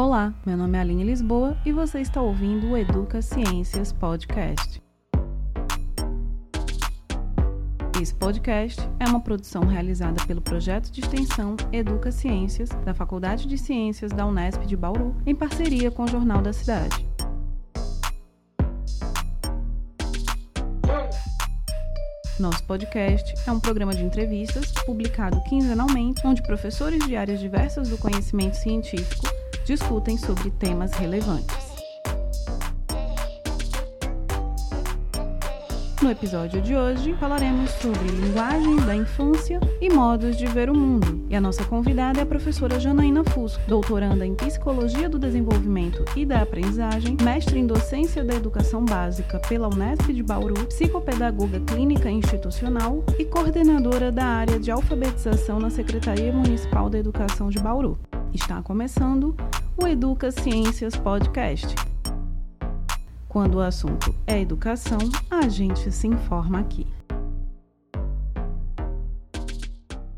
Olá, meu nome é Aline Lisboa e você está ouvindo o Educa Ciências Podcast. Esse podcast é uma produção realizada pelo projeto de extensão Educa Ciências da Faculdade de Ciências da Unesp de Bauru, em parceria com o Jornal da Cidade. Nosso podcast é um programa de entrevistas publicado quinzenalmente, onde professores de áreas diversas do conhecimento científico discutem sobre temas relevantes. No episódio de hoje, falaremos sobre linguagens da infância e modos de ver o mundo. E a nossa convidada é a professora Janaína Fusco, doutoranda em Psicologia do Desenvolvimento e da Aprendizagem, mestre em Docência da Educação Básica pela Unesp de Bauru, psicopedagoga clínica institucional e coordenadora da área de alfabetização na Secretaria Municipal da Educação de Bauru. Está começando o Educa Ciências Podcast. Quando o assunto é educação, a gente se informa aqui.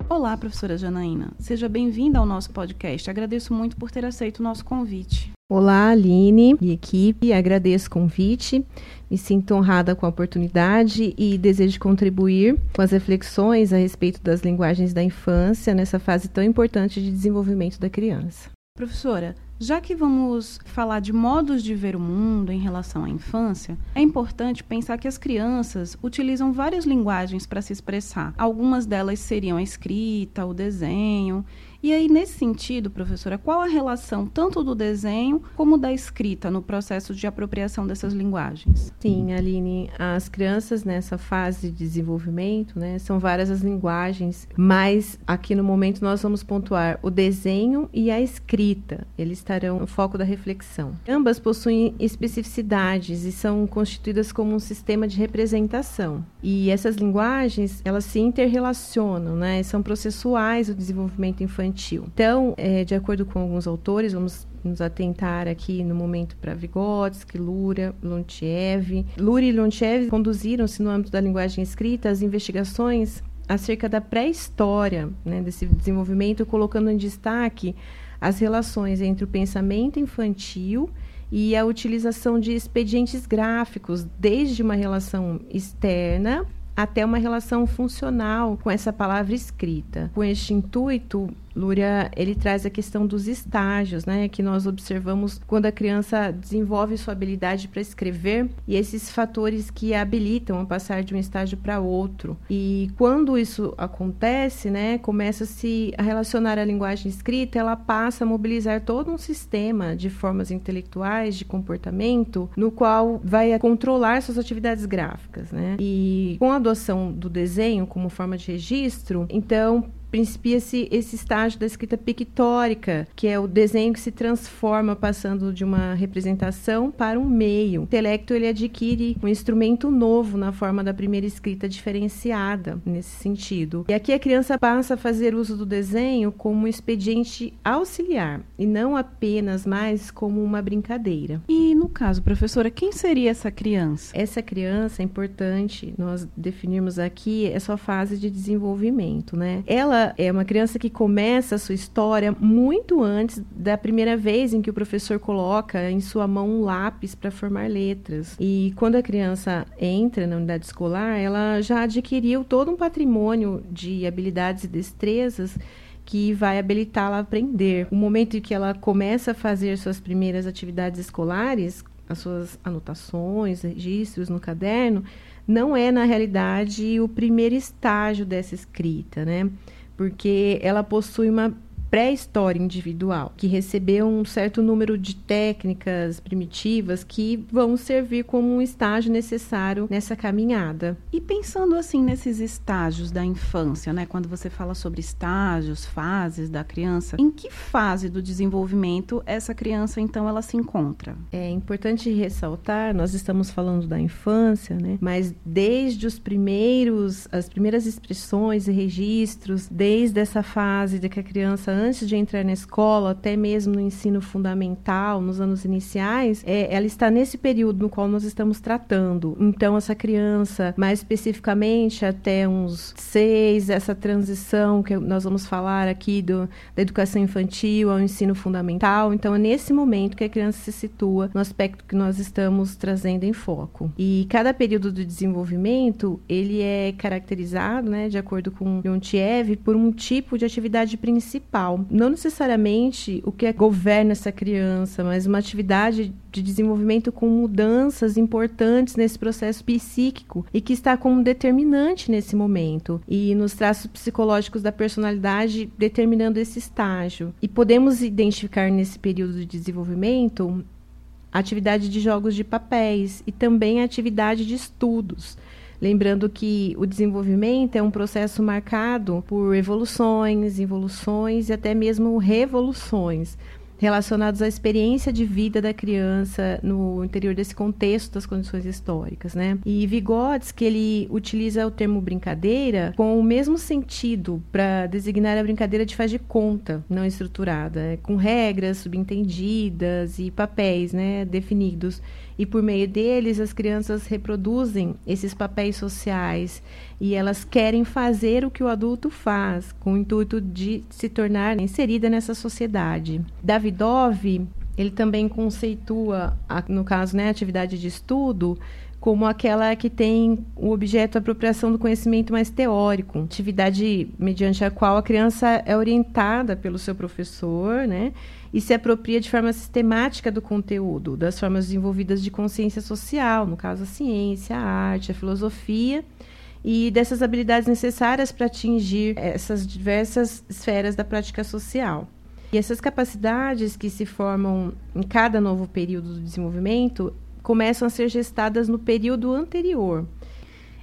Olá, professora Janaína. Seja bem-vinda ao nosso podcast. Agradeço muito por ter aceito o nosso convite. Olá, Aline e equipe. Agradeço o convite. Me sinto honrada com a oportunidade e desejo contribuir com as reflexões a respeito das linguagens da infância nessa fase tão importante de desenvolvimento da criança. Professora, já que vamos falar de modos de ver o mundo em relação à infância, é importante pensar que as crianças utilizam várias linguagens para se expressar. Algumas delas seriam a escrita, o desenho, e aí, nesse sentido, professora, qual a relação tanto do desenho como da escrita no processo de apropriação dessas linguagens? Sim, Aline, as crianças nessa fase de desenvolvimento, né, são várias as linguagens, mas aqui no momento nós vamos pontuar o desenho e a escrita. Eles estarão no foco da reflexão. Ambas possuem especificidades e são constituídas como um sistema de representação. E essas linguagens, elas se interrelacionam, né? São processuais o desenvolvimento infantil infantil. Então, é, de acordo com alguns autores, vamos nos atentar aqui no momento para Vygotsky, Lura, Lontiev. Lura e Lontiev conduziram-se no âmbito da linguagem escrita as investigações acerca da pré-história né, desse desenvolvimento, colocando em destaque as relações entre o pensamento infantil e a utilização de expedientes gráficos, desde uma relação externa até uma relação funcional com essa palavra escrita. Com este intuito, Lúria, ele traz a questão dos estágios, né, que nós observamos quando a criança desenvolve sua habilidade para escrever e esses fatores que a habilitam a passar de um estágio para outro. E quando isso acontece, né, começa-se a relacionar a linguagem escrita, ela passa a mobilizar todo um sistema de formas intelectuais, de comportamento, no qual vai controlar suas atividades gráficas, né? E com a adoção do desenho como forma de registro, então principia-se esse estágio da escrita pictórica, que é o desenho que se transforma passando de uma representação para um meio. O intelecto ele adquire um instrumento novo na forma da primeira escrita diferenciada nesse sentido. E aqui a criança passa a fazer uso do desenho como um expediente auxiliar e não apenas mais como uma brincadeira. E no caso, professora, quem seria essa criança? Essa criança é importante nós definirmos aqui essa fase de desenvolvimento, né? Ela é uma criança que começa a sua história muito antes da primeira vez em que o professor coloca em sua mão um lápis para formar letras. E quando a criança entra na unidade escolar, ela já adquiriu todo um patrimônio de habilidades e destrezas que vai habilitá-la a aprender. O momento em que ela começa a fazer suas primeiras atividades escolares, as suas anotações, registros no caderno, não é na realidade o primeiro estágio dessa escrita, né? Porque ela possui uma pré-história individual, que recebeu um certo número de técnicas primitivas que vão servir como um estágio necessário nessa caminhada. E pensando assim nesses estágios da infância, né, quando você fala sobre estágios, fases da criança, em que fase do desenvolvimento essa criança então ela se encontra? É importante ressaltar, nós estamos falando da infância, né, mas desde os primeiros as primeiras expressões e registros, desde essa fase de que a criança antes de entrar na escola, até mesmo no ensino fundamental, nos anos iniciais, é, ela está nesse período no qual nós estamos tratando. Então, essa criança, mais especificamente até uns seis, essa transição que nós vamos falar aqui do, da educação infantil ao ensino fundamental. Então, é nesse momento que a criança se situa no aspecto que nós estamos trazendo em foco. E cada período do desenvolvimento, ele é caracterizado, né, de acordo com Leontiev, por um tipo de atividade principal. Não necessariamente o que governa essa criança, mas uma atividade de desenvolvimento com mudanças importantes nesse processo psíquico e que está como determinante nesse momento e nos traços psicológicos da personalidade determinando esse estágio. E podemos identificar nesse período de desenvolvimento atividade de jogos de papéis e também atividade de estudos. Lembrando que o desenvolvimento é um processo marcado por evoluções, involuções e até mesmo revoluções relacionados à experiência de vida da criança no interior desse contexto das condições históricas, né? E Vygotsky ele utiliza o termo brincadeira com o mesmo sentido para designar a brincadeira de faz de conta, não estruturada, é, com regras subentendidas e papéis, né, definidos e por meio deles as crianças reproduzem esses papéis sociais e elas querem fazer o que o adulto faz, com o intuito de se tornar inserida nessa sociedade. Davidov, ele também conceitua, no caso, né, atividade de estudo, como aquela que tem o objeto apropriação do conhecimento mais teórico, atividade mediante a qual a criança é orientada pelo seu professor, né? e se apropria de forma sistemática do conteúdo, das formas desenvolvidas de consciência social, no caso a ciência, a arte, a filosofia, e dessas habilidades necessárias para atingir essas diversas esferas da prática social. E essas capacidades que se formam em cada novo período do desenvolvimento começam a ser gestadas no período anterior.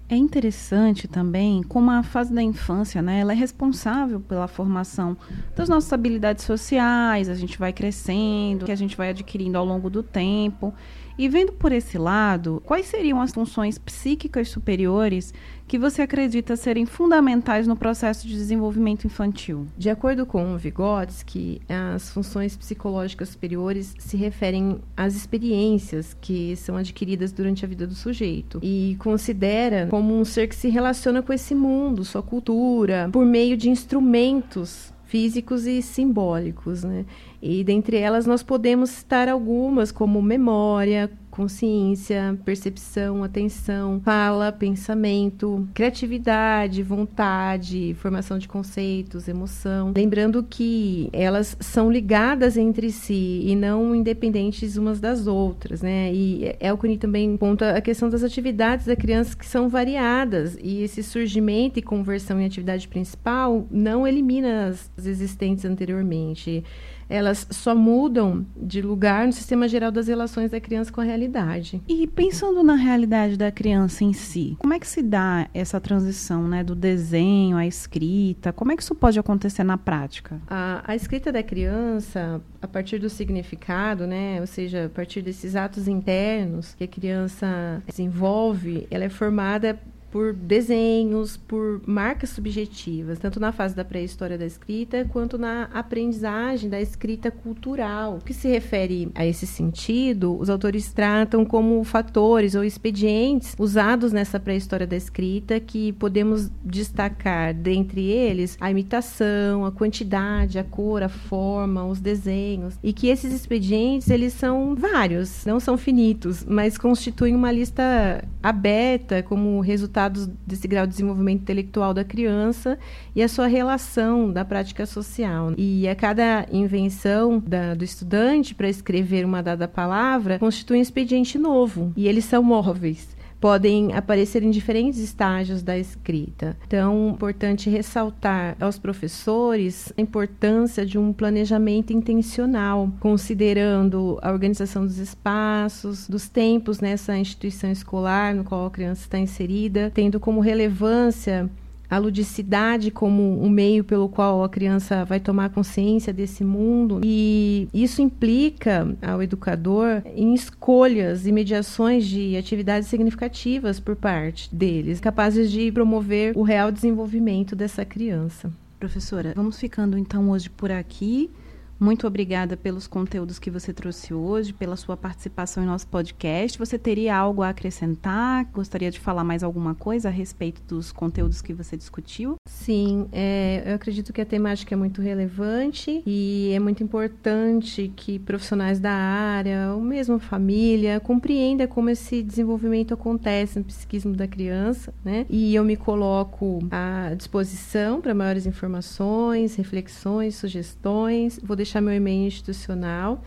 É interessante também como a fase da infância, né, ela é responsável pela formação das nossas habilidades sociais, a gente vai crescendo, que a gente vai adquirindo ao longo do tempo. E vendo por esse lado, quais seriam as funções psíquicas superiores que você acredita serem fundamentais no processo de desenvolvimento infantil? De acordo com Vygotsky, as funções psicológicas superiores se referem às experiências que são adquiridas durante a vida do sujeito e considera como um ser que se relaciona com esse mundo, sua cultura, por meio de instrumentos físicos e simbólicos, né? E dentre elas nós podemos citar algumas como memória, consciência, percepção, atenção, fala, pensamento, criatividade, vontade, formação de conceitos, emoção. Lembrando que elas são ligadas entre si e não independentes umas das outras, né? E Elconi também ponta a questão das atividades da criança que são variadas e esse surgimento e conversão em atividade principal não elimina as existentes anteriormente elas só mudam de lugar no sistema geral das relações da criança com a realidade. E pensando na realidade da criança em si, como é que se dá essa transição né, do desenho à escrita? Como é que isso pode acontecer na prática? A, a escrita da criança, a partir do significado, né, ou seja, a partir desses atos internos que a criança desenvolve, ela é formada por desenhos, por marcas subjetivas, tanto na fase da pré-história da escrita quanto na aprendizagem da escrita cultural. O que se refere a esse sentido, os autores tratam como fatores ou expedientes usados nessa pré-história da escrita que podemos destacar dentre eles a imitação, a quantidade, a cor, a forma, os desenhos e que esses expedientes eles são vários, não são finitos, mas constituem uma lista aberta como resultado resultados desse grau de desenvolvimento intelectual da criança e a sua relação da prática social. E a cada invenção da, do estudante para escrever uma dada palavra constitui um expediente novo e eles são móveis podem aparecer em diferentes estágios da escrita. Então, é importante ressaltar aos professores a importância de um planejamento intencional, considerando a organização dos espaços, dos tempos nessa instituição escolar no qual a criança está inserida, tendo como relevância a ludicidade como um meio pelo qual a criança vai tomar consciência desse mundo e isso implica ao educador em escolhas e mediações de atividades significativas por parte deles, capazes de promover o real desenvolvimento dessa criança. Professora, vamos ficando então hoje por aqui. Muito obrigada pelos conteúdos que você trouxe hoje, pela sua participação em nosso podcast. Você teria algo a acrescentar? Gostaria de falar mais alguma coisa a respeito dos conteúdos que você discutiu? Sim, é, eu acredito que a temática é muito relevante e é muito importante que profissionais da área, ou mesmo família, compreenda como esse desenvolvimento acontece no psiquismo da criança, né? E eu me coloco à disposição para maiores informações, reflexões, sugestões. Vou deixar meu e-mail institucional,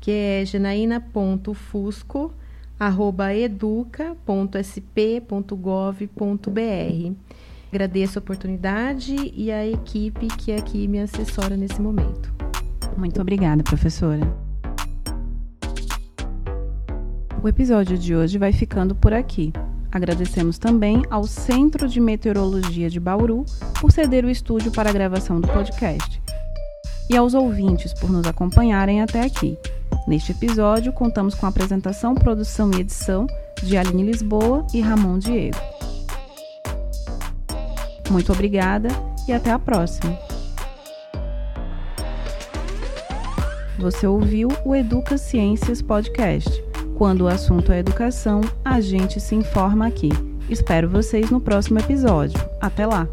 que é janaína.fusco@educa.sp.gov.br. Agradeço a oportunidade e a equipe que aqui me assessora nesse momento. Muito obrigada, professora. O episódio de hoje vai ficando por aqui. Agradecemos também ao Centro de Meteorologia de Bauru por ceder o estúdio para a gravação do podcast e aos ouvintes por nos acompanharem até aqui. Neste episódio, contamos com a apresentação, produção e edição de Aline Lisboa e Ramon Diego. Muito obrigada e até a próxima. Você ouviu o Educa Ciências Podcast. Quando o assunto é educação, a gente se informa aqui. Espero vocês no próximo episódio. Até lá!